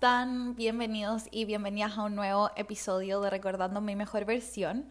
Bienvenidos y bienvenidas a un nuevo episodio de Recordando mi mejor versión.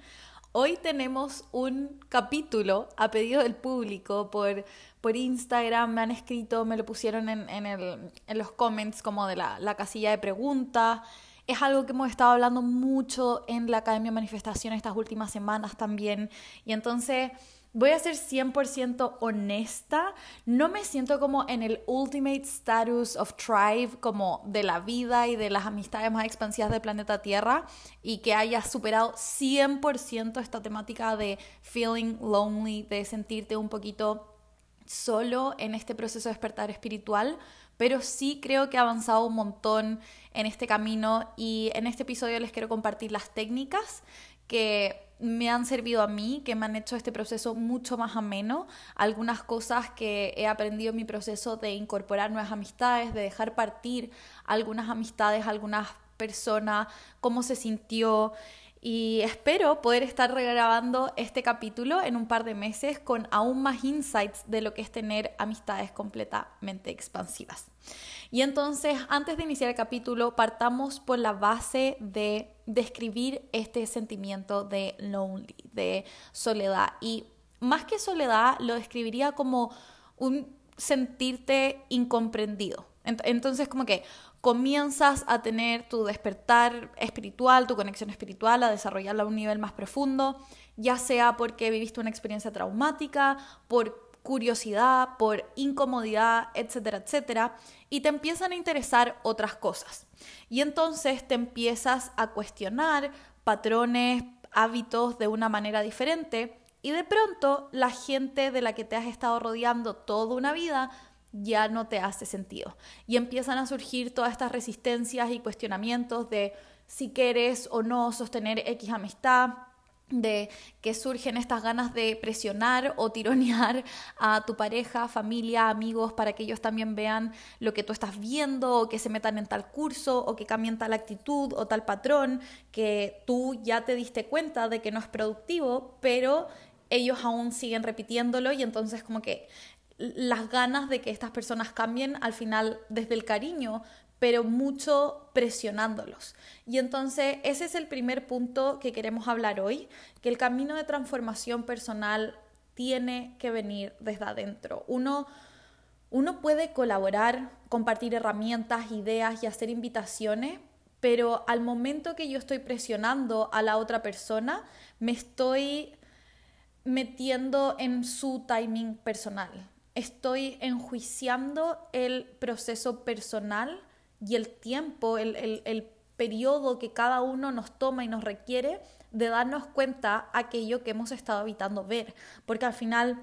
Hoy tenemos un capítulo a pedido del público por, por Instagram, me han escrito, me lo pusieron en, en, los comments como de la, la casilla de preguntas. Es algo que hemos estado hablando mucho en la Academia Manifestación estas últimas semanas también. Y entonces voy a ser 100% honesta, no me siento como en el ultimate status of tribe, como de la vida y de las amistades más expansivas del planeta Tierra, y que haya superado 100% esta temática de feeling lonely, de sentirte un poquito solo en este proceso de despertar espiritual, pero sí creo que he avanzado un montón en este camino y en este episodio les quiero compartir las técnicas que me han servido a mí, que me han hecho este proceso mucho más ameno, algunas cosas que he aprendido en mi proceso de incorporar nuevas amistades, de dejar partir algunas amistades, algunas personas, cómo se sintió y espero poder estar regrabando este capítulo en un par de meses con aún más insights de lo que es tener amistades completamente expansivas. Y entonces, antes de iniciar el capítulo, partamos por la base de describir este sentimiento de lonely, de soledad. Y más que soledad, lo describiría como un sentirte incomprendido. Entonces, como que comienzas a tener tu despertar espiritual, tu conexión espiritual, a desarrollarla a un nivel más profundo, ya sea porque viviste una experiencia traumática, por curiosidad, por incomodidad, etcétera, etcétera, y te empiezan a interesar otras cosas. Y entonces te empiezas a cuestionar patrones, hábitos de una manera diferente y de pronto la gente de la que te has estado rodeando toda una vida ya no te hace sentido. Y empiezan a surgir todas estas resistencias y cuestionamientos de si quieres o no sostener X amistad, de que surgen estas ganas de presionar o tironear a tu pareja, familia, amigos, para que ellos también vean lo que tú estás viendo, o que se metan en tal curso, o que cambien tal actitud o tal patrón, que tú ya te diste cuenta de que no es productivo, pero ellos aún siguen repitiéndolo y entonces como que las ganas de que estas personas cambien al final desde el cariño, pero mucho presionándolos. Y entonces ese es el primer punto que queremos hablar hoy, que el camino de transformación personal tiene que venir desde adentro. Uno, uno puede colaborar, compartir herramientas, ideas y hacer invitaciones, pero al momento que yo estoy presionando a la otra persona, me estoy metiendo en su timing personal estoy enjuiciando el proceso personal y el tiempo, el, el, periodo que cada uno nos toma y nos requiere de darnos cuenta aquello que hemos estado evitando ver, porque al final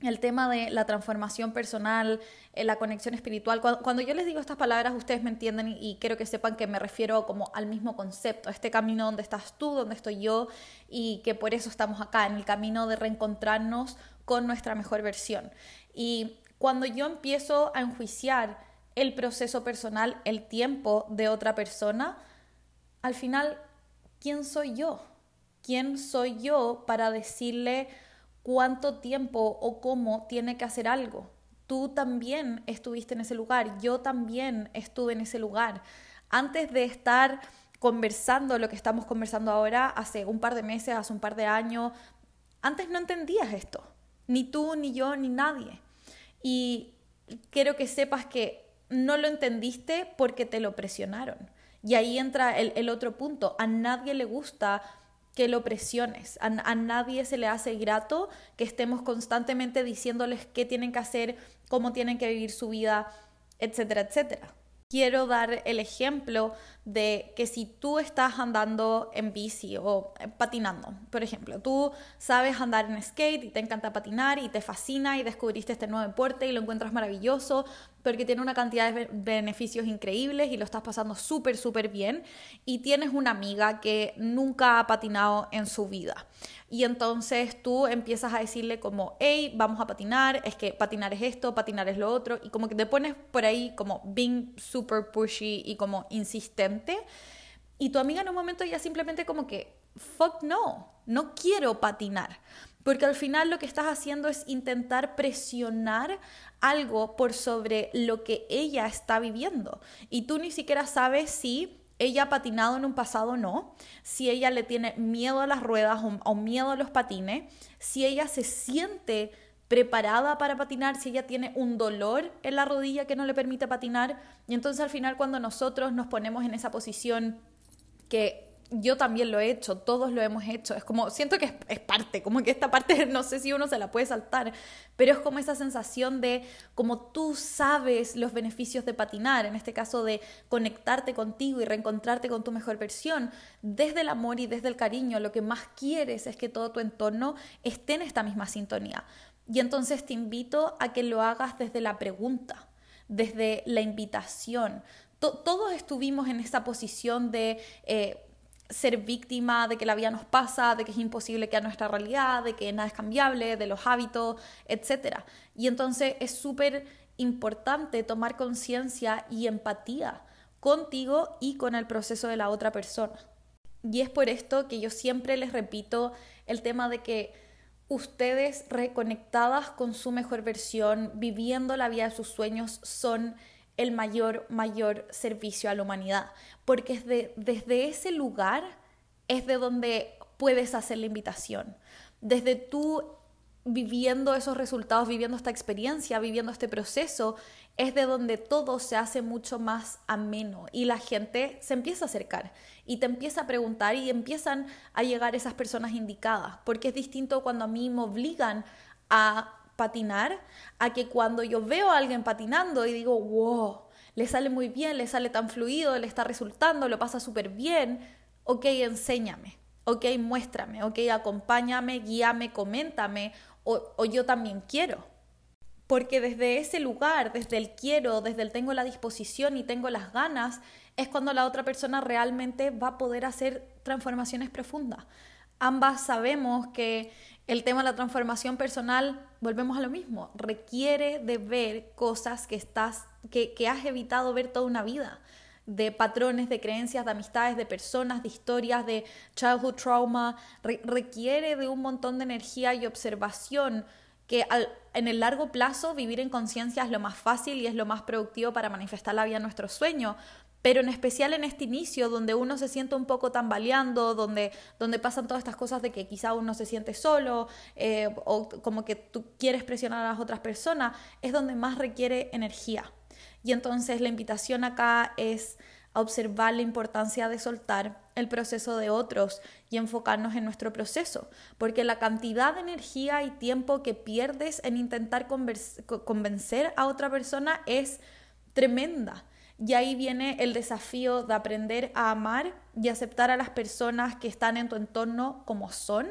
el tema de la transformación personal, eh, la conexión espiritual, cuando, yo les digo estas palabras ustedes me entienden y, quiero que sepan que me refiero como al mismo concepto, este camino donde estás tú, donde estoy yo y que por eso estamos acá, en el camino de reencontrarnos con nuestra mejor versión. Y cuando yo empiezo a enjuiciar el proceso personal, el tiempo de otra persona, al final, ¿quién soy yo? ¿Quién soy yo para decirle cuánto tiempo o cómo tiene que hacer algo? Tú también estuviste en ese lugar, yo también estuve en ese lugar. Antes de estar conversando lo que estamos conversando ahora, hace un par de meses, hace un par de años, antes no entendías esto, ni tú, ni yo, ni nadie. Y quiero que sepas que no lo entendiste porque te lo presionaron. Y ahí entra el, otro punto. A nadie le gusta que lo presiones. A, a, nadie se le hace grato que estemos constantemente diciéndoles qué tienen que hacer, cómo tienen que vivir su vida, etcétera, etcétera. Quiero dar el ejemplo de que si tú estás andando en bici o eh, patinando, por ejemplo, tú sabes andar en skate y te encanta patinar y te fascina y descubriste este nuevo deporte y lo encuentras maravilloso porque tiene una cantidad de beneficios increíbles y lo estás pasando súper, súper bien y tienes una amiga que nunca ha patinado en su vida. Y entonces tú empiezas a decirle como, hey, vamos a patinar, es que patinar es esto, patinar es lo otro, y como que te pones por ahí como being super pushy y como insistente. Y tu amiga en un momento ya simplemente como que, fuck no, no quiero patinar. Porque al final lo que estás haciendo es intentar presionar algo por sobre lo que ella está viviendo. Y tú ni siquiera sabes si ella ha patinado en un pasado o no, si ella le tiene miedo a las ruedas o, o miedo a los patines, si ella se siente preparada para patinar, si ella tiene un dolor en la rodilla que no le permite patinar. Y entonces al final cuando nosotros nos ponemos en esa posición que yo también lo he hecho, todos lo hemos hecho. Es como, siento que es, parte, como que esta parte no sé si uno se la puede saltar, pero es como esa sensación de como tú sabes los beneficios de patinar, en este caso de conectarte contigo y reencontrarte con tu mejor versión, desde el amor y desde el cariño, lo que más quieres es que todo tu entorno esté en esta misma sintonía. Y entonces te invito a que lo hagas desde la pregunta, desde la invitación. todos estuvimos en esa posición de... Eh, ser víctima de que la vida nos pasa, de que es imposible a nuestra realidad, de que nada es cambiable, de los hábitos, etc. Y entonces es súper importante tomar conciencia y empatía contigo y con el proceso de la otra persona. Y es por esto que yo siempre les repito el tema de que ustedes reconectadas con su mejor versión, viviendo la vida de sus sueños, son el mayor, mayor servicio a la humanidad, porque es desde ese lugar es de donde puedes hacer la invitación. Desde tú viviendo esos resultados, viviendo esta experiencia, viviendo este proceso, es de donde todo se hace mucho más ameno y la gente se empieza a acercar y te empieza a preguntar y empiezan a llegar esas personas indicadas, porque es distinto cuando a mí me obligan a patinar a que cuando yo veo a alguien patinando y digo, wow, le sale muy bien, le sale tan fluido, le está resultando, lo pasa súper bien, ok, enséñame, ok, muéstrame, ok, acompáñame, guíame, coméntame, o, o yo también quiero. Porque desde ese lugar, desde el quiero, desde el tengo la disposición y tengo las ganas, es cuando la otra persona realmente va a poder hacer transformaciones profundas. Ambas sabemos que el tema de la transformación personal, volvemos a lo mismo, requiere de ver cosas que, estás, que, has evitado ver toda una vida, de patrones, de creencias, de amistades, de personas, de historias, de childhood trauma, requiere de un montón de energía y observación que en el largo plazo vivir en conciencia es lo más fácil y es lo más productivo para manifestar la vida nuestro sueño, pero en especial en este inicio donde uno se siente un poco tambaleando, donde, donde pasan todas estas cosas de que quizá uno se siente solo eh, o como que tú quieres presionar a las otras personas, es donde más requiere energía. Y entonces la invitación acá es observar la importancia de soltar el proceso de otros y enfocarnos en nuestro proceso, porque la cantidad de energía y tiempo que pierdes en intentar convencer a otra persona es tremenda. Y ahí viene el desafío de aprender a amar y aceptar a las personas que están en tu entorno como son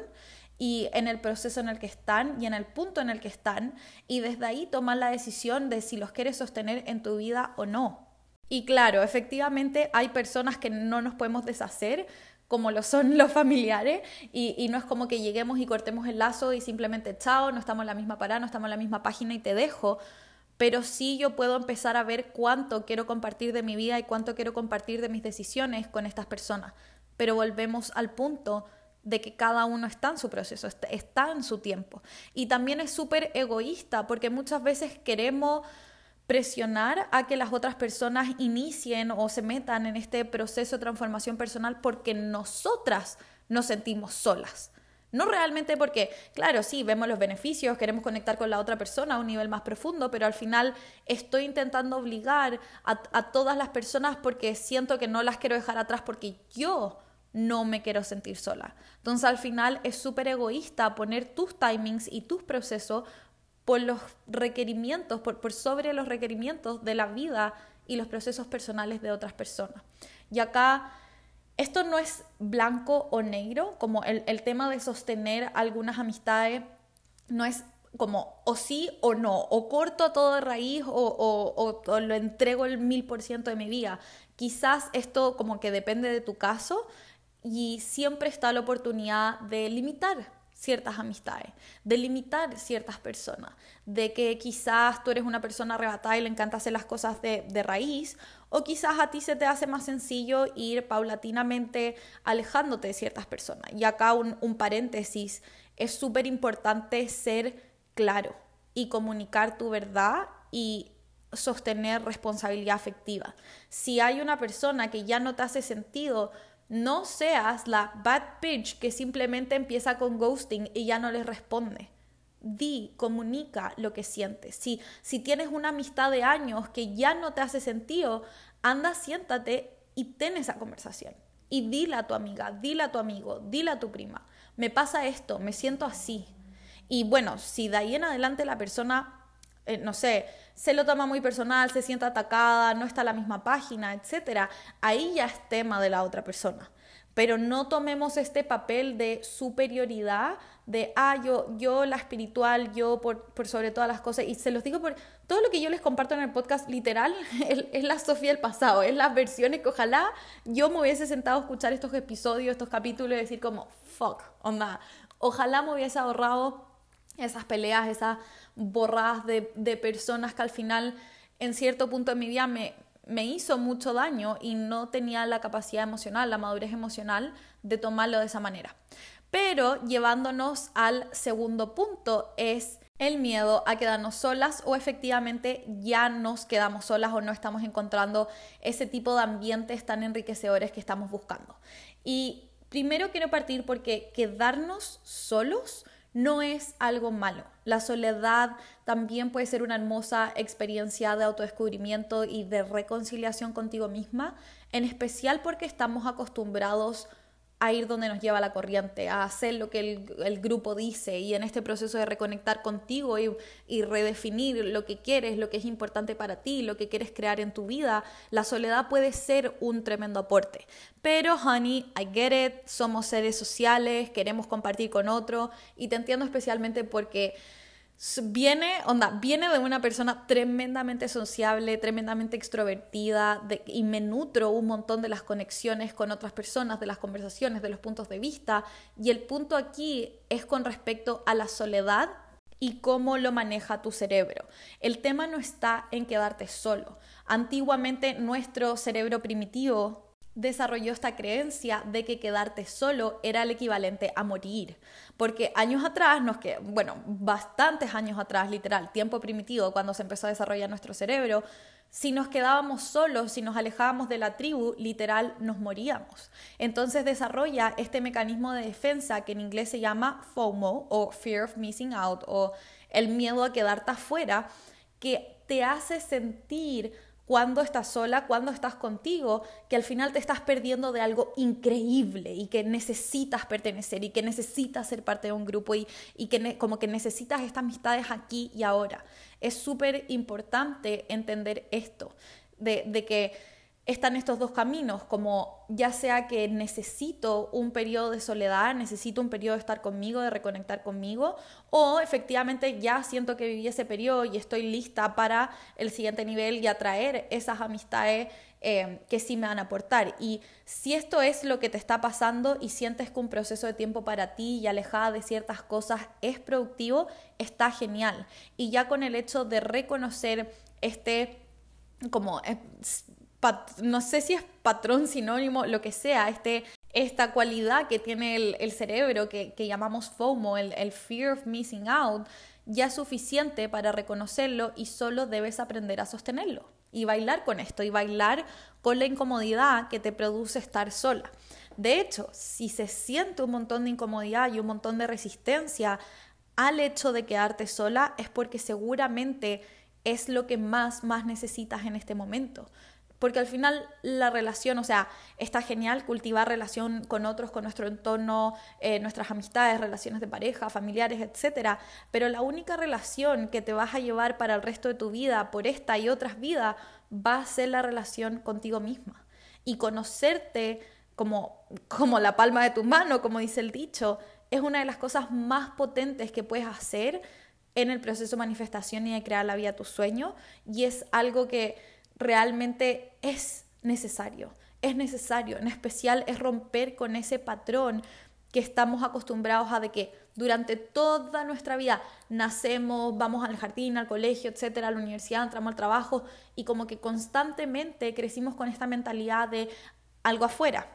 y en el proceso en el que están y en el punto en el que están y desde ahí tomar la decisión de si los quieres sostener en tu vida o no. Y claro, efectivamente hay personas que no nos podemos deshacer como lo son los familiares y, no es como que lleguemos y cortemos el lazo y simplemente chao, no estamos en la misma parada, no estamos en la misma página y te dejo, pero sí yo puedo empezar a ver cuánto quiero compartir de mi vida y cuánto quiero compartir de mis decisiones con estas personas. Pero volvemos al punto de que cada uno está en su proceso, está en su tiempo. Y también es súper egoísta porque muchas veces queremos presionar a que las otras personas inicien o se metan en este proceso de transformación personal porque nosotras nos sentimos solas. No realmente porque, claro, sí, vemos los beneficios, queremos conectar con la otra persona a un nivel más profundo, pero al final estoy intentando obligar a, todas las personas porque siento que no las quiero dejar atrás porque yo no me quiero sentir sola. Entonces al final es súper egoísta poner tus timings y tus procesos por los requerimientos, por, sobre los requerimientos de la vida y los procesos personales de otras personas. Y acá esto no es blanco o negro, como el, tema de sostener algunas amistades no es como o sí o no, o corto todo de raíz o, lo entrego el mil por ciento de mi vida. Quizás esto como que depende de tu caso y siempre está la oportunidad de limitar ciertas amistades, de limitar ciertas personas, de que quizás tú eres una persona arrebatada y le encanta hacer las cosas de, raíz O quizás a ti se te hace más sencillo ir paulatinamente alejándote de ciertas personas. Y acá un, un paréntesis, es súper importante ser claro y comunicar tu verdad y sostener responsabilidad afectiva. Si hay una persona que ya no te hace sentido, no seas la bad bitch que simplemente empieza con ghosting y ya no les responde. Di, comunica lo que sientes. Si, si tienes una amistad de años que ya no te hace sentido, anda, siéntate y ten esa conversación. Y dile a tu amiga, dile a tu amigo, dile a tu prima, me pasa esto, me siento así. Y bueno, si de ahí en adelante la persona, eh, no sé, se lo toma muy personal, se siente atacada, no está en la misma página, etc., ahí ya es tema de la otra persona pero no tomemos este papel de superioridad, de, ah, yo, yo la espiritual, yo por, por, sobre todas las cosas, y se los digo por todo lo que yo les comparto en el podcast, literal, es la Sofía del pasado, es las versiones que ojalá yo me hubiese sentado a escuchar estos episodios, estos capítulos y decir como, fuck, onda, ojalá me hubiese ahorrado esas peleas, esas borradas de, de personas que al final en cierto punto de mi vida me, me hizo mucho daño y no tenía la capacidad emocional, la madurez emocional de tomarlo de esa manera. Pero llevándonos al segundo punto es el miedo a quedarnos solas o efectivamente ya nos quedamos solas o no estamos encontrando ese tipo de ambientes tan enriquecedores que estamos buscando. Y primero quiero partir porque quedarnos solos no es algo malo. La soledad también puede ser una hermosa experiencia de autodescubrimiento y de reconciliación contigo misma, en especial porque estamos acostumbrados a ir donde nos lleva la corriente, a hacer lo que el, grupo dice y en este proceso de reconectar contigo y, y, redefinir lo que quieres, lo que es importante para ti, lo que quieres crear en tu vida, la soledad puede ser un tremendo aporte. Pero, honey, I get it, somos seres sociales, queremos compartir con otro y te entiendo especialmente porque viene, onda, viene de una persona tremendamente sociable, tremendamente extrovertida y me nutro un montón de las conexiones con otras personas, de las conversaciones, de los puntos de vista. Y el punto aquí es con respecto a la soledad y cómo lo maneja tu cerebro. El tema no está en quedarte solo. Antiguamente nuestro cerebro primitivo desarrolló esta creencia de que quedarte solo era el equivalente a morir. Porque años atrás, nos que, bueno, bastantes años atrás, literal, tiempo primitivo, cuando se empezó a desarrollar nuestro cerebro, si nos quedábamos solos, si nos alejábamos de la tribu, literal, nos moríamos. Entonces desarrolla este mecanismo de defensa que en inglés se llama FOMO o Fear of Missing Out o el miedo a quedarte afuera, que te hace sentir cuando estás sola, cuando estás contigo, que al final te estás perdiendo de algo increíble y que necesitas pertenecer y que necesitas ser parte de un grupo y, y que como que necesitas estas amistades aquí y ahora. Es súper importante entender esto, de, de que están estos dos caminos, como ya sea que necesito un periodo de soledad, necesito un periodo de estar conmigo, de reconectar conmigo, o efectivamente ya siento que viví ese periodo y estoy lista para el siguiente nivel y atraer esas amistades eh, que sí me van a aportar. Y si esto es lo que te está pasando y sientes que un proceso de tiempo para ti y alejada de ciertas cosas es productivo, está genial. Y ya con el hecho de reconocer este como no sé si es patrón sinónimo, lo que sea, este, esta cualidad que tiene el, cerebro que, llamamos FOMO, el, el fear of missing out, ya es suficiente para reconocerlo y solo debes aprender a sostenerlo y bailar con esto y bailar con la incomodidad que te produce estar sola. De hecho, si se siente un montón de incomodidad y un montón de resistencia al hecho de quedarte sola, es porque seguramente es lo que más, más necesitas en este momento. Porque al final la relación, o sea, está genial cultivar relación con otros, con nuestro entorno, eh, nuestras amistades, relaciones de pareja, familiares, etc. Pero la única relación que te vas a llevar para el resto de tu vida, por esta y otras vidas, va a ser la relación contigo misma. Y conocerte como, como la palma de tu mano, como dice el dicho, es una de las cosas más potentes que puedes hacer en el proceso de manifestación y de crear la vida a tu sueño. Y es algo que realmente es necesario. Es necesario, en especial es romper con ese patrón que estamos acostumbrados a de que durante toda nuestra vida nacemos, vamos al jardín, al colegio, etcétera, a la universidad, entramos al trabajo y como que constantemente crecimos con esta mentalidad de algo afuera.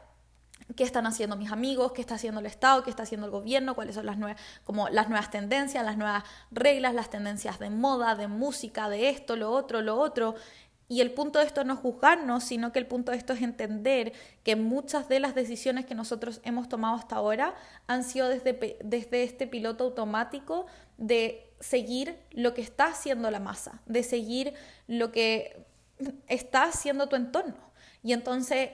¿Qué están haciendo mis amigos? ¿Qué está haciendo el Estado? ¿Qué está haciendo el gobierno? ¿Cuáles son las nuevas, como las nuevas tendencias, las nuevas reglas, las tendencias de moda, de música, de esto, lo otro, lo otro? Y el punto de esto no es juzgarnos, sino que el punto de esto es entender que muchas de las decisiones que nosotros hemos tomado hasta ahora han sido desde, desde este piloto automático de seguir lo que está haciendo la masa, de seguir lo que está haciendo tu entorno. Y entonces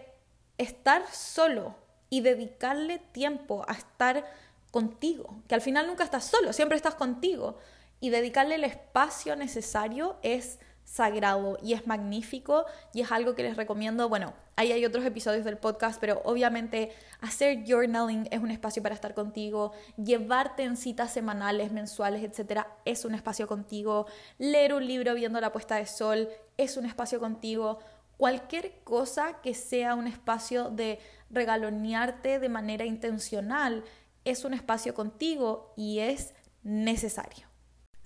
estar solo y dedicarle tiempo a estar contigo, que al final nunca estás solo, siempre estás contigo, y dedicarle el espacio necesario es sagrado y es magnífico y es algo que les recomiendo. Bueno, ahí hay otros episodios del podcast, pero obviamente hacer journaling es un espacio para estar contigo, llevarte en citas semanales, mensuales, etcétera, es un espacio contigo, leer un libro viendo la puesta de sol es un espacio contigo. Cualquier cosa que sea un espacio de regalonearte de manera intencional es un espacio contigo y es necesario.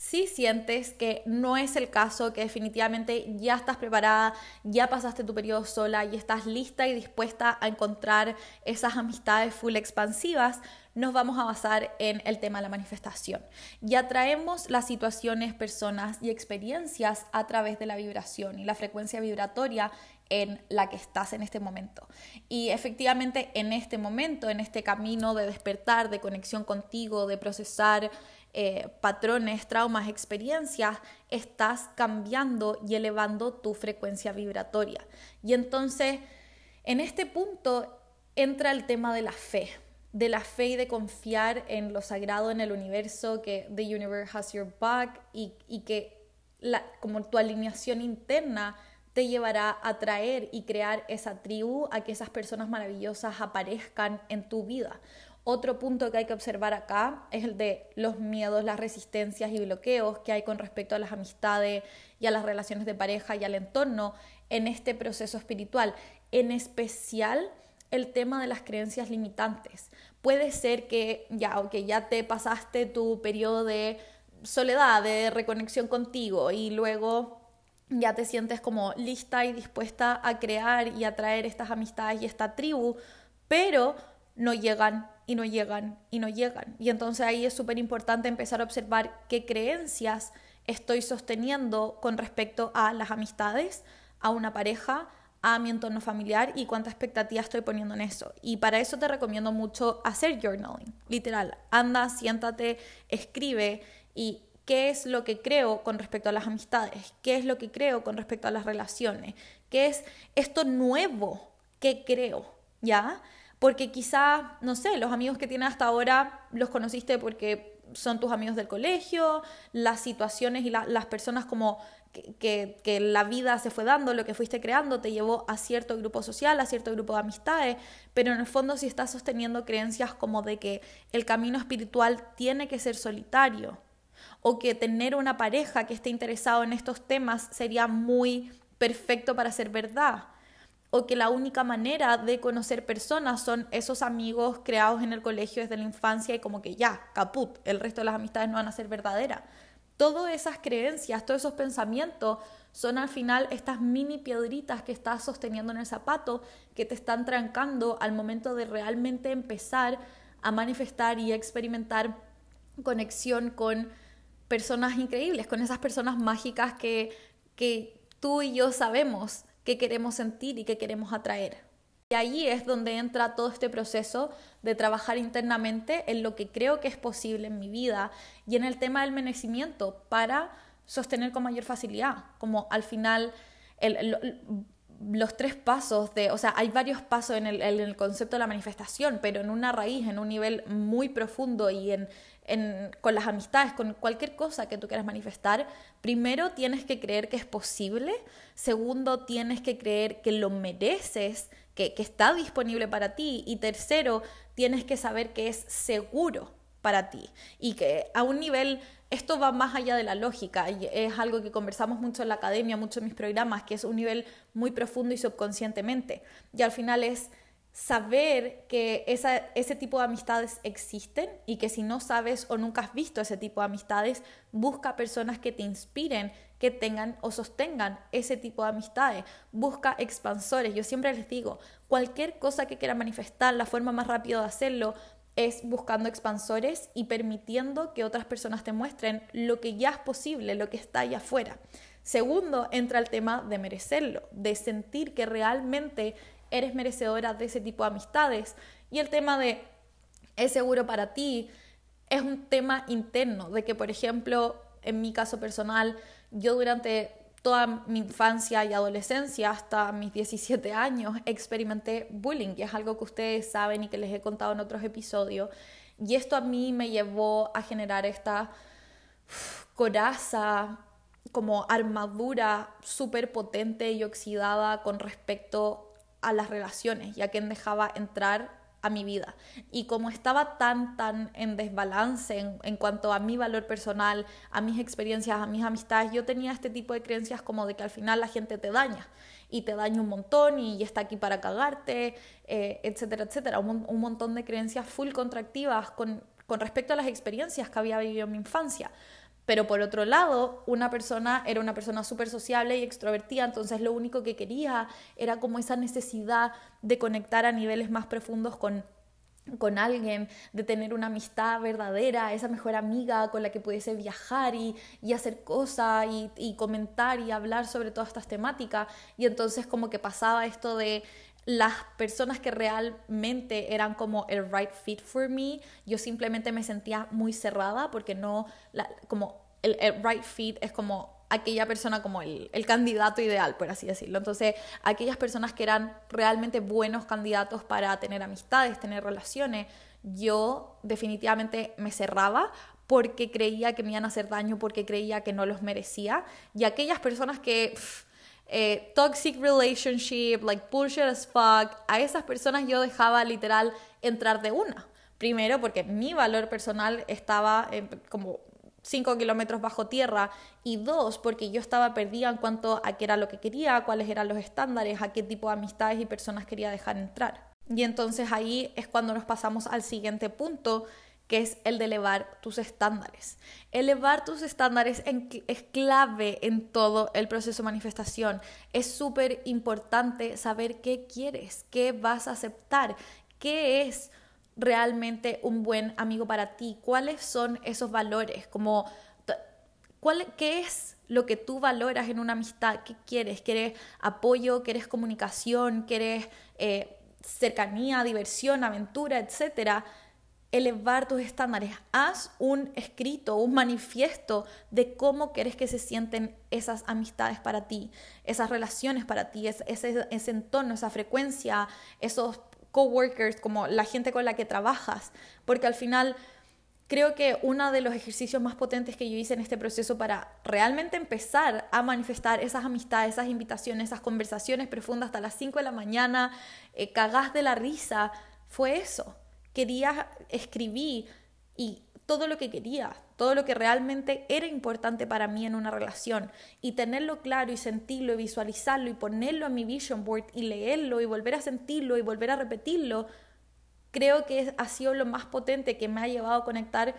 Si sientes que no es el caso, que definitivamente ya estás preparada, ya pasaste tu periodo sola y estás lista y dispuesta a encontrar esas amistades full expansivas, nos vamos a basar en el tema de la manifestación. Ya traemos las situaciones, personas y experiencias a través de la vibración y la frecuencia vibratoria en la que estás en este momento. Y efectivamente en este momento, en este camino de despertar, de conexión contigo, de procesar eh, patrones, traumas, experiencias, estás cambiando y elevando tu frecuencia vibratoria. Y entonces, en este punto entra el tema de la fe, de la fe y de confiar en lo sagrado, en el universo, que the universe has your back y, que la, como tu alineación interna te llevará a traer y crear esa tribu, a que esas personas maravillosas aparezcan en tu vida. Otro punto que hay que observar acá es el de los miedos, las resistencias y bloqueos que hay con respecto a las amistades y a las relaciones de pareja y al entorno en este proceso espiritual. En especial el tema de las creencias limitantes. Puede ser que ya, ya te pasaste tu periodo de soledad, de reconexión contigo y luego ya te sientes como lista y dispuesta a crear y a traer estas amistades y esta tribu, pero no llegan y no llegan y no llegan. Y entonces ahí es súper importante empezar a observar qué creencias estoy sosteniendo con respecto a las amistades, a una pareja, a mi entorno familiar y cuánta expectativa estoy poniendo en eso. Y para eso te recomiendo mucho hacer journaling, literal. Anda, siéntate, escribe y qué es lo que creo con respecto a las amistades, qué es lo que creo con respecto a las relaciones, qué es esto nuevo que creo, ¿ya? Porque quizá, no sé, los amigos que tienes hasta ahora los conociste porque son tus amigos del colegio, las situaciones y las personas como que, la vida se fue dando, lo que fuiste creando, te llevó a cierto grupo social, a cierto grupo de amistades, pero en el fondo si estás sosteniendo creencias como de que el camino espiritual tiene que ser solitario o que tener una pareja que esté interesado en estos temas sería muy perfecto para ser verdad o que la única manera de conocer personas son esos amigos creados en el colegio desde la infancia y como que ya, caput, el resto de las amistades no van a ser verdaderas. Todas esas creencias, todos esos pensamientos son al final estas mini piedritas que estás sosteniendo en el zapato que te están trancando al momento de realmente empezar a manifestar y experimentar conexión con personas increíbles, con esas personas mágicas que, que tú y yo sabemos que queremos sentir y que queremos atraer. Y ahí es donde entra todo este proceso de trabajar internamente en lo que creo que es posible en mi vida y en el tema del merecimiento para sostener con mayor facilidad. Como al final los tres pasos de, o sea, hay varios pasos en el, en el, concepto de la manifestación, pero en una raíz, en un nivel muy profundo y en, con las amistades, con cualquier cosa que tú quieras manifestar, primero tienes que creer que es posible, segundo tienes que creer que lo mereces, que, que está disponible para ti. Y tercero tienes que saber que es seguro para ti y que a un nivel esto va más allá de la lógica. Y es algo que conversamos mucho en la academia, mucho en mis programas, que es un nivel muy profundo y subconscientemente. Y al final es saber que ese tipo de amistades existen y que si no sabes o nunca has visto ese tipo de amistades, busca personas que te inspiren, que tengan o sostengan ese tipo de amistades. Busca expansores. Yo siempre les digo, cualquier cosa que quiera manifestar, la forma más rápida de hacerlo es buscando expansores y permitiendo que otras personas te muestren lo que ya es posible, lo que está allá afuera. Segundo, entra el tema de merecerlo, de sentir que realmente eres merecedora de ese tipo de amistades. Y el tema de es seguro para ti es un tema interno, de que, por ejemplo, en mi caso personal, yo durante toda mi infancia y adolescencia, hasta mis 17 años, experimenté bullying, y es algo que ustedes saben y que les he contado en otros episodios. Y esto a mí me llevó a generar esta coraza, como armadura súper potente y oxidada con respecto a las relaciones y a quien dejaba entrar a mi vida. Y como estaba tan, tan en desbalance en, en, cuanto a mi valor personal, a mis experiencias, a mis amistades, yo tenía este tipo de creencias como de que al final la gente te daña y te daña un montón y está aquí para cagarte, eh, etcétera, etcétera. Un, un, montón de creencias full contractivas con, con respecto a las experiencias que había vivido en mi infancia. Pero por otro lado, una persona era una persona súper sociable y extrovertida, entonces lo único que quería era como esa necesidad de conectar a niveles más profundos con, con alguien, de tener una amistad verdadera, esa mejor amiga con la que pudiese viajar y, y hacer cosas y, y comentar y hablar sobre todas estas temáticas. Y entonces como que pasaba esto de las personas que realmente eran como el right fit for me, yo simplemente me sentía muy cerrada porque no, como el, right fit es como aquella persona como el, el, candidato ideal, por así decirlo. Entonces, aquellas personas que eran realmente buenos candidatos para tener amistades, tener relaciones, yo definitivamente me cerraba porque creía que me iban a hacer daño, porque creía que no los merecía. Y aquellas personas que... eh, toxic relationship, like bullshit as fuck, a esas personas yo dejaba literal entrar de una. Primero porque mi valor personal estaba como 5 kilómetros bajo tierra y dos porque yo estaba perdida en cuanto a qué era lo que quería, cuáles eran los estándares, a qué tipo de amistades y personas quería dejar entrar. Y entonces ahí es cuando nos pasamos al siguiente punto, que es el de elevar tus estándares. Elevar tus estándares es clave en todo el proceso de manifestación. Es súper importante saber qué quieres, qué vas a aceptar, qué es realmente un buen amigo para ti, cuáles son esos valores, como cuál, qué es lo que tú valoras en una amistad, qué quieres, quieres apoyo, quieres comunicación, quieres eh, cercanía, diversión, aventura, etcétera elevar tus estándares. Haz un escrito, un manifiesto de cómo quieres que se sienten esas amistades para ti, esas relaciones para ti, ese, ese, entorno, esa frecuencia, esos coworkers, como la gente con la que trabajas. Porque al final creo que uno de los ejercicios más potentes que yo hice en este proceso para realmente empezar a manifestar esas amistades, esas invitaciones, esas conversaciones profundas hasta las 5 de la mañana, eh, cagás de la risa, fue eso quería escribir y todo lo que quería, todo lo que realmente era importante para mí en una relación. Y tenerlo claro y sentirlo y visualizarlo y ponerlo en mi vision board y leerlo y volver a sentirlo y volver a repetirlo, creo que ha sido lo más potente que me ha llevado a conectar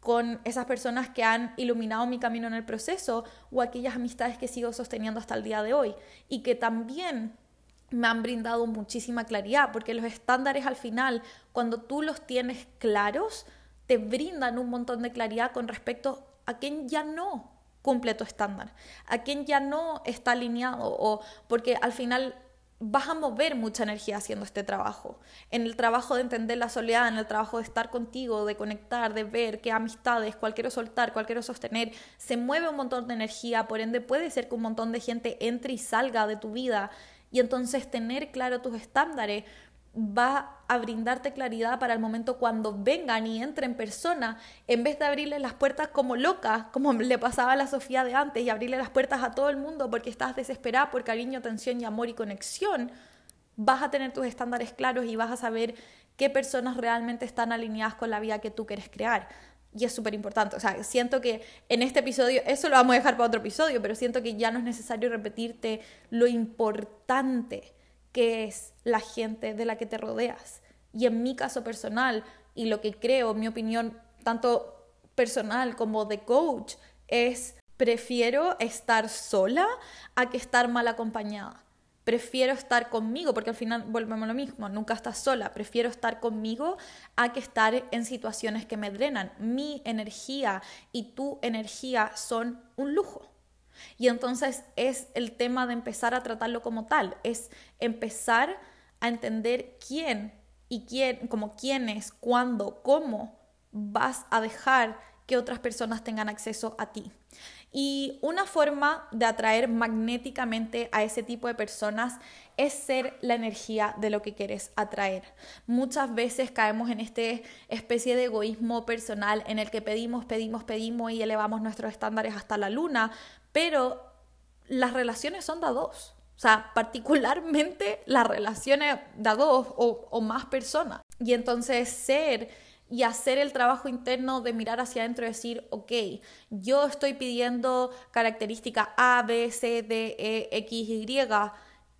con esas personas que han iluminado mi camino en el proceso o aquellas amistades que sigo sosteniendo hasta el día de hoy. Y que también me han brindado muchísima claridad, porque los estándares al final, cuando tú los tienes claros, te brindan un montón de claridad con respecto a quien ya no cumple tu estándar, a quien ya no está alineado, o porque al final vas a mover mucha energía haciendo este trabajo. En el trabajo de entender la soledad, en el trabajo de estar contigo, de conectar, de ver qué amistades, cuál quiero soltar, cuál quiero sostener, se mueve un montón de energía, por ende puede ser que un montón de gente entre y salga de tu vida y entonces tener claro tus estándares va a brindarte claridad para el momento cuando vengan y entren en persona, en vez de abrirle las puertas como loca, como le pasaba a la Sofía de antes, y abrirle las puertas a todo el mundo porque estás desesperada por cariño, atención y amor y conexión, vas a tener tus estándares claros y vas a saber qué personas realmente están alineadas con la vida que tú quieres crear y es súper importante. O sea, siento que en este episodio, eso lo vamos a dejar para otro episodio, pero siento que ya no es necesario repetirte lo importante que es la gente de la que te rodeas. Y en mi caso personal, y lo que creo, mi opinión, tanto personal como de coach, es prefiero estar sola a que estar mal acompañada. Prefiero estar conmigo, porque al final volvemos a lo mismo, nunca estás sola. Prefiero estar conmigo a que estar en situaciones que me drenan. Mi energía y tu energía son un lujo. Y entonces es el tema de empezar a tratarlo como tal, es empezar a entender quién y quién, como quiénes, cuándo, cómo vas a dejar que otras personas tengan acceso a ti. Y una forma de atraer magnéticamente a ese tipo de personas es ser la energía de lo que quieres atraer. Muchas veces caemos en esta especie de egoísmo personal en el que pedimos, pedimos, pedimos y elevamos nuestros estándares hasta la luna, pero las relaciones son de dos. O sea, particularmente las relaciones de dos o más personas. Y entonces ser y hacer el trabajo interno de mirar hacia adentro y decir, ok, yo estoy pidiendo característica A, B, C, D, E, X, Y,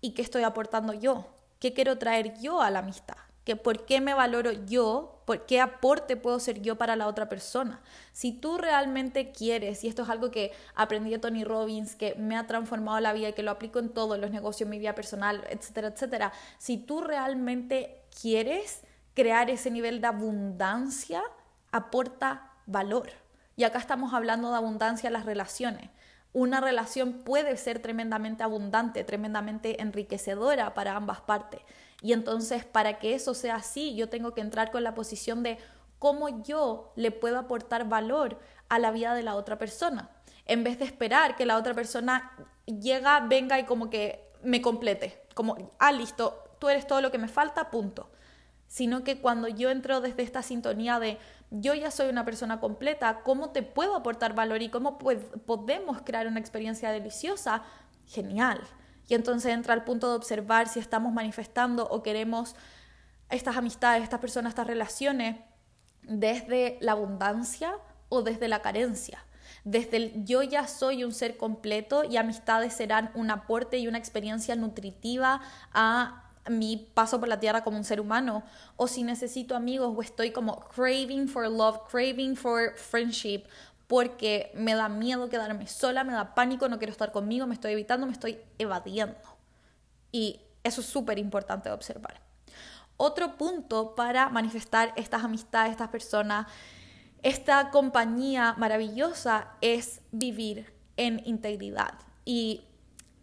¿y qué estoy aportando yo? ¿Qué quiero traer yo a la amistad? ¿Que ¿Por qué me valoro yo? ¿Por qué aporte puedo ser yo para la otra persona? Si tú realmente quieres, y esto es algo que aprendí de Tony Robbins, que me ha transformado la vida y que lo aplico en todos los negocios, mi vida personal, etcétera, etcétera, si tú realmente quieres, crear ese nivel de abundancia aporta valor. Y acá estamos hablando de abundancia en las relaciones. Una relación puede ser tremendamente abundante, tremendamente enriquecedora para ambas partes. Y entonces, para que eso sea así, yo tengo que entrar con la posición de cómo yo le puedo aportar valor a la vida de la otra persona. En vez de esperar que la otra persona llega, venga y como que me complete. Como, ah, listo, tú eres todo lo que me falta, punto sino que cuando yo entro desde esta sintonía de yo ya soy una persona completa, ¿cómo te puedo aportar valor y cómo podemos crear una experiencia deliciosa? Genial. Y entonces entra el punto de observar si estamos manifestando o queremos estas amistades, estas personas, estas relaciones desde la abundancia o desde la carencia. Desde el yo ya soy un ser completo y amistades serán un aporte y una experiencia nutritiva a mi paso por la tierra como un ser humano, o si necesito amigos o estoy como craving for love, craving for friendship, porque me da miedo quedarme sola, me da pánico, no quiero estar conmigo, me estoy evitando, me estoy evadiendo. Y eso es súper importante observar. Otro punto para manifestar estas amistades, estas personas, esta compañía maravillosa es vivir en integridad. Y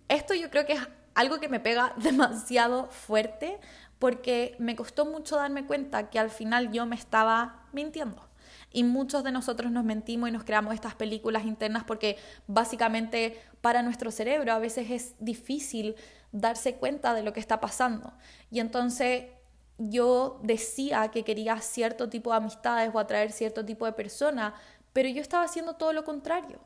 esto yo creo que es algo que me pega demasiado fuerte porque me costó mucho darme cuenta que al final yo me estaba mintiendo. Y muchos de nosotros nos mentimos y nos creamos estas películas internas porque básicamente para nuestro cerebro a veces es difícil darse cuenta de lo que está pasando. Y entonces yo decía que quería cierto tipo de amistades o atraer cierto tipo de persona, pero yo estaba haciendo todo lo contrario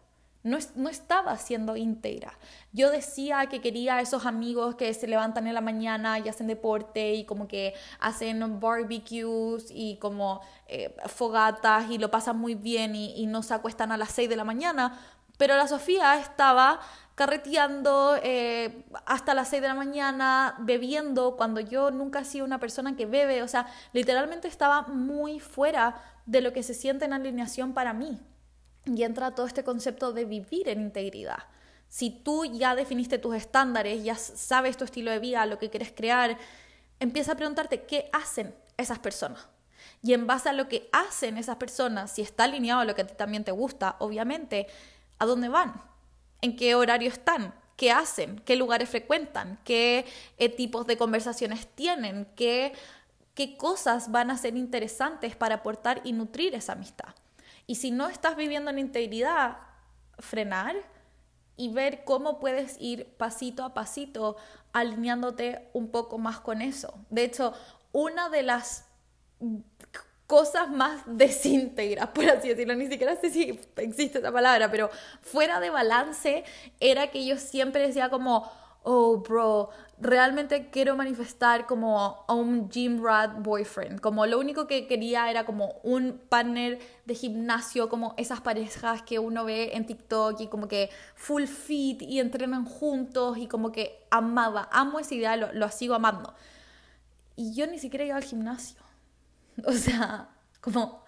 no, estaba siendo íntegra. Yo decía que quería a esos amigos que se levantan en la mañana y hacen deporte y como que hacen barbecues y como eh, fogatas y lo pasan muy bien y, no se acuestan a las 6 de la mañana, pero la Sofía estaba carreteando eh, hasta las 6 de la mañana, bebiendo, cuando yo nunca he sido una persona que bebe, o sea, literalmente estaba muy fuera de lo que se siente en alineación para mí. Y entra todo este concepto de vivir en integridad. Si tú ya definiste tus estándares, ya sabes tu estilo de vida, lo que quieres crear, empieza a preguntarte qué hacen esas personas. Y en base a lo que hacen esas personas, si está alineado a lo que a ti también te gusta, obviamente, ¿a dónde van? ¿En qué horario están? ¿Qué hacen? ¿Qué lugares frecuentan? ¿Qué eh, tipos de conversaciones tienen? ¿Qué, ¿Qué cosas van a ser interesantes para aportar y nutrir esa amistad? Y si no estás viviendo en integridad, frenar y ver cómo puedes ir pasito a pasito alineándote un poco más con eso. De hecho, una de las cosas más desíntegras, por así decirlo, ni siquiera sé si existe esa palabra, pero fuera de balance era que yo siempre decía como, oh, bro, realmente quiero manifestar como a un gym rat boyfriend. Como lo único que quería era como un partner de gimnasio, como esas parejas que uno ve en TikTok y como que full fit y entrenan juntos y como que amaba, amo esa idea, lo, lo sigo amando. Y yo ni siquiera iba al gimnasio. O sea, como,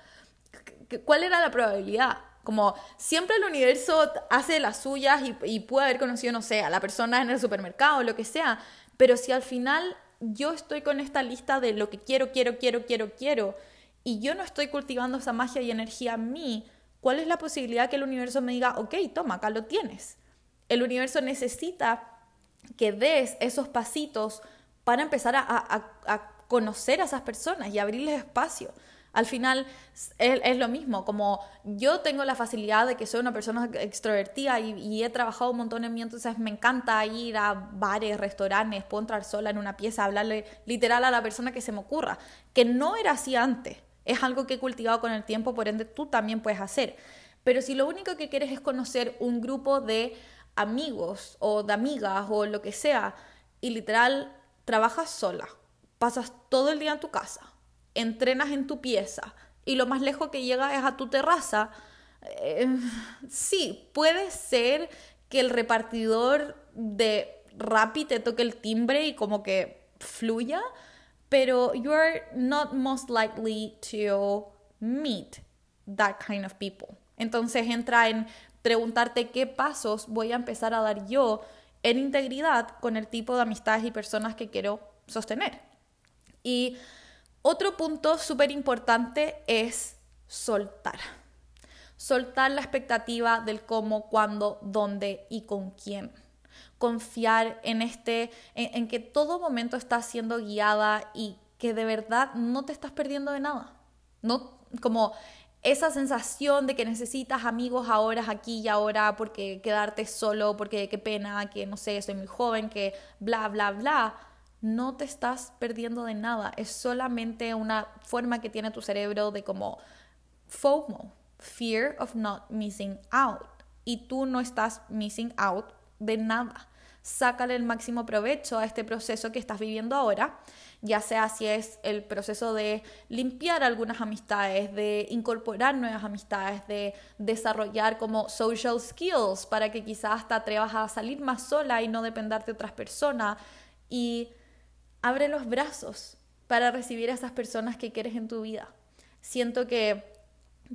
¿cuál era la probabilidad? Como siempre el universo hace las suyas y, puede haber conocido, no sé, a la persona en el supermercado lo que sea, pero si al final yo estoy con esta lista de lo que quiero, quiero, quiero, quiero, quiero, y yo no estoy cultivando esa magia y energía en mí, ¿cuál es la posibilidad que el universo me diga, ok, toma, acá lo tienes? El universo necesita que des esos pasitos para empezar a conocer a esas personas y abrirles espacio. Al final es, lo mismo, como yo tengo la facilidad de que soy una persona extrovertida y, he trabajado un montón en mí, entonces me encanta ir a bares, restaurantes, puedo entrar sola en una pieza, hablarle literal a la persona que se me ocurra, que no era así antes, es algo que he cultivado con el tiempo, por ende tú también puedes hacer. Pero si lo único que quieres es conocer un grupo de amigos o de amigas o lo que sea, y literal trabajas sola, pasas todo el día en tu casa, entrenas en tu pieza y lo más lejos que llega es a tu terraza, eh, sí, puede ser que el repartidor de Rappi te toque el timbre y como que fluya, pero you are not most likely to meet that kind of people. Entonces entra en preguntarte qué pasos voy a empezar a dar yo en integridad con el tipo de amistades y personas que quiero sostener. Y otro punto súper importante es soltar. Soltar la expectativa del cómo, cuándo, dónde y con quién. Confiar en este, en, que todo momento está siendo guiada y que de verdad no te estás perdiendo de nada. No, como esa sensación de que necesitas amigos ahora, aquí y ahora, porque quedarte solo, porque qué pena, que no sé, soy muy joven, que bla, bla, bla no te estás perdiendo de nada, es solamente una forma que tiene tu cerebro de como FOMO, fear of not missing out. Y tú no estás missing out de nada. Sácale el máximo provecho a este proceso que estás viviendo ahora, ya sea si es el proceso de limpiar algunas amistades, de incorporar nuevas amistades, de desarrollar como social skills para que quizás te atrevas a salir más sola y no depender de otras personas. Y abre los brazos para recibir a esas personas que quieres en tu vida. Siento que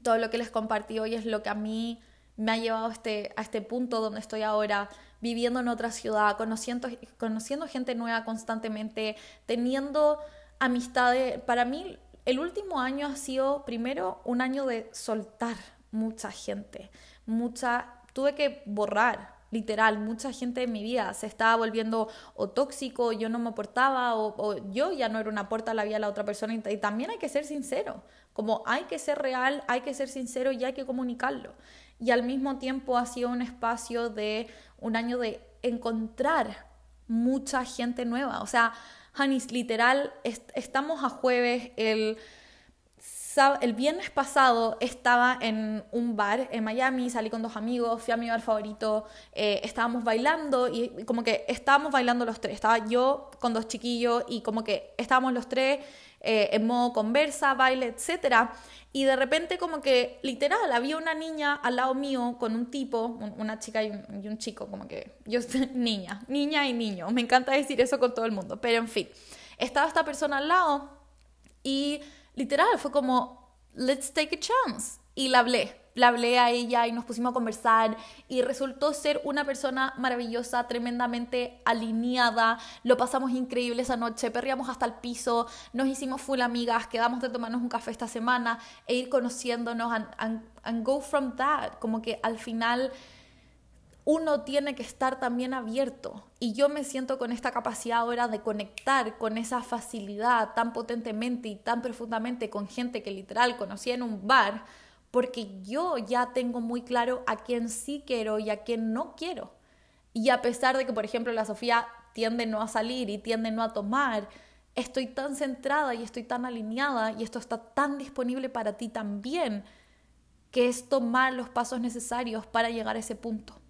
todo lo que les compartí hoy es lo que a mí me ha llevado a este, a este punto donde estoy ahora, viviendo en otra ciudad, conociendo, conociendo gente nueva constantemente, teniendo amistades. Para mí, el último año ha sido primero un año de soltar mucha gente, mucha, tuve que borrar literal, mucha gente en mi vida se estaba volviendo o tóxico, yo no me aportaba, o, yo ya no era una puerta a la vida de la otra persona. Y también hay que ser sincero, como hay que ser real, hay que ser sincero y hay que comunicarlo. Y al mismo tiempo ha sido un espacio de un año de encontrar mucha gente nueva. O sea, Hanis, literal, estamos a jueves, el el viernes pasado estaba en un bar en Miami, salí con dos amigos, fui a mi bar favorito, eh, estábamos bailando y como que estábamos bailando los tres, estaba yo con dos chiquillos y como que estábamos los tres eh, en modo conversa, baile, etc. Y de repente como que literal había una niña al lado mío con un tipo, una chica y un, y un chico, como que yo niña, niña y niño, me encanta decir eso con todo el mundo, pero en fin, estaba esta persona al lado y literal, fue como, let's take a chance. Y la hablé, la hablé a ella y nos pusimos a conversar y resultó ser una persona maravillosa, tremendamente alineada. Lo pasamos increíble esa noche, perríamos hasta el piso, nos hicimos full amigas, quedamos de tomarnos un café esta semana e ir conociéndonos and, and go from that. Como que al final uno tiene que estar también abierto. Y yo me siento con esta capacidad ahora de conectar con esa facilidad tan potentemente y tan profundamente con gente que literal conocí en un bar, porque yo ya tengo muy claro a quién sí quiero y a quién no quiero. Y a pesar de que, por ejemplo, la Sofía tiende no a salir y tiende no a tomar, estoy tan centrada y estoy tan alineada y esto está tan disponible para ti también, que es tomar los pasos necesarios para llegar a ese punto.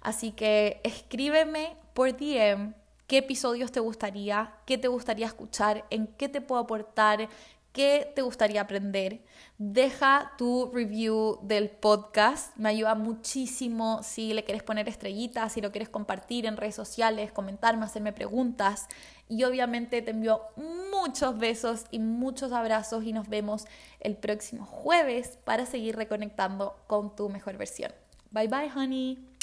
Así que escríbeme por DM qué episodios te gustaría, qué te gustaría escuchar, en qué te puedo aportar, qué te gustaría aprender. Deja tu review del podcast, me ayuda muchísimo si le quieres poner estrellitas, si lo quieres compartir en redes sociales, comentarme, hacerme preguntas. Y obviamente te envío muchos besos y muchos abrazos y nos vemos el próximo jueves para seguir reconectando con tu mejor versión. Bye bye, honey.